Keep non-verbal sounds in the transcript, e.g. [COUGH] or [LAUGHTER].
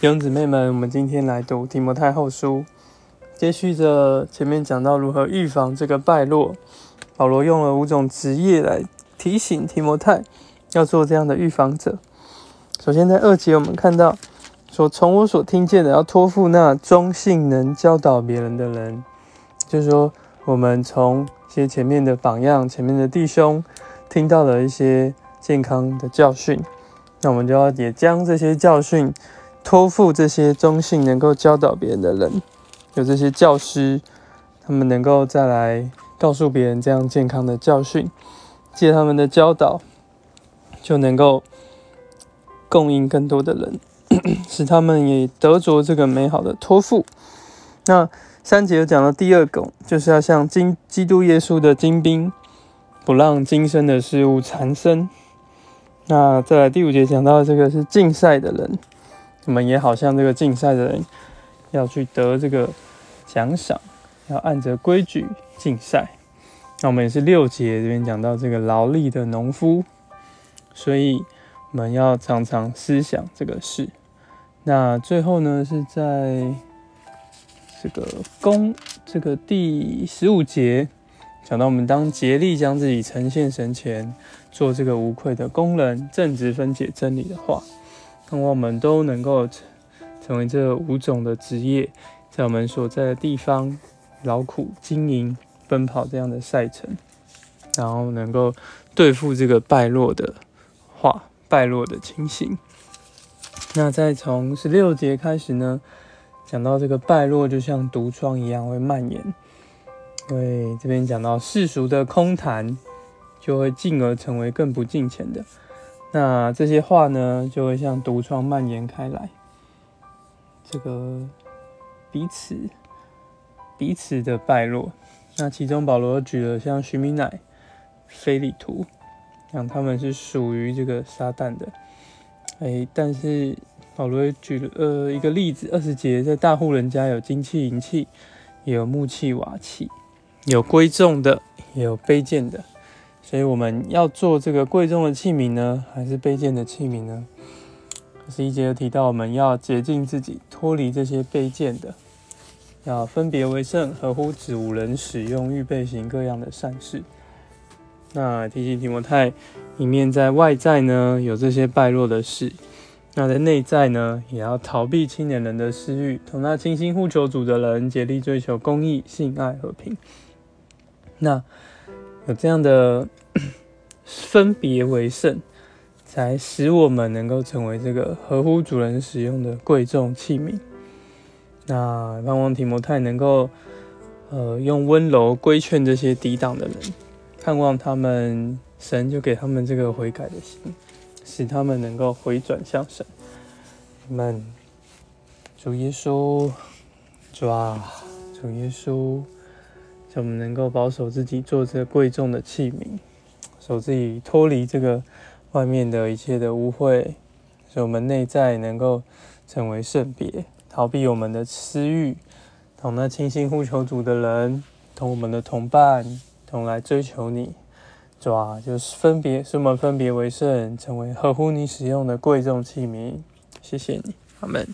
弟兄姊妹们，我们今天来读提摩太后书，接续着前面讲到如何预防这个败落。保罗用了五种职业来提醒提摩太要做这样的预防者。首先，在二节我们看到说，从我所听见的，要托付那忠信能教导别人的人，就是说，我们从一些前面的榜样、前面的弟兄听到了一些健康的教训，那我们就要也将这些教训托付这些忠信能够教导别人的人，有这些教师，他们能够再来。告诉别人这样健康的教训，借他们的教导，就能够供应更多的人，[COUGHS] 使他们也得着这个美好的托付。那三节又讲到第二个，就是要像金基督耶稣的精兵，不让今生的事物缠身。那再来第五节讲到这个是竞赛的人，我们也好像这个竞赛的人，要去得这个奖赏。要按着规矩竞赛，那我们也是六节这边讲到这个劳力的农夫，所以我们要常常思想这个事。那最后呢，是在这个公这个第十五节讲到，我们当竭力将自己呈现神前，做这个无愧的工人，正直分解真理的话，望我们都能够成为这五种的职业，在我们所在的地方。劳苦经营、奔跑这样的赛程，然后能够对付这个败落的话、败落的情形。那再从十六节开始呢，讲到这个败落就像毒疮一样会蔓延。因为这边讲到世俗的空谈，就会进而成为更不敬虔的。那这些话呢，就会像毒疮蔓延开来。这个彼此。彼此的败落，那其中保罗举了像徐明乃、菲利图，像他们是属于这个撒旦的。哎，但是保罗举了呃一个例子，二十节在大户人家有金器银器，也有木器瓦器，有贵重的，也有卑贱的。所以我们要做这个贵重的器皿呢，还是卑贱的器皿呢？十一节有提到我们要洁净自己，脱离这些卑贱的。要分别为圣，合乎子无人使用，预备行各样的善事。那提醒提摩太，一面在外在呢有这些败落的事，那在内在呢也要逃避青年人的私欲，同那清心护求主的人，竭力追求公义、性爱、和平。那有这样的 [COUGHS] 分别为圣，才使我们能够成为这个合乎主人使用的贵重器皿。那盼望提摩太能够，呃，用温柔规劝这些抵挡的人，盼望他们神就给他们这个悔改的心，使他们能够回转向神。们主耶稣，主啊，主耶稣，叫我们能够保守自己做这贵重的器皿，守自己脱离这个外面的一切的污秽，使我们内在能够成为圣别。逃避我们的私欲，同那清心呼求主的人，同我们的同伴，同来追求你，主啊，就是分别，使我们分别为圣，成为合乎你使用的贵重器皿。谢谢你，阿门。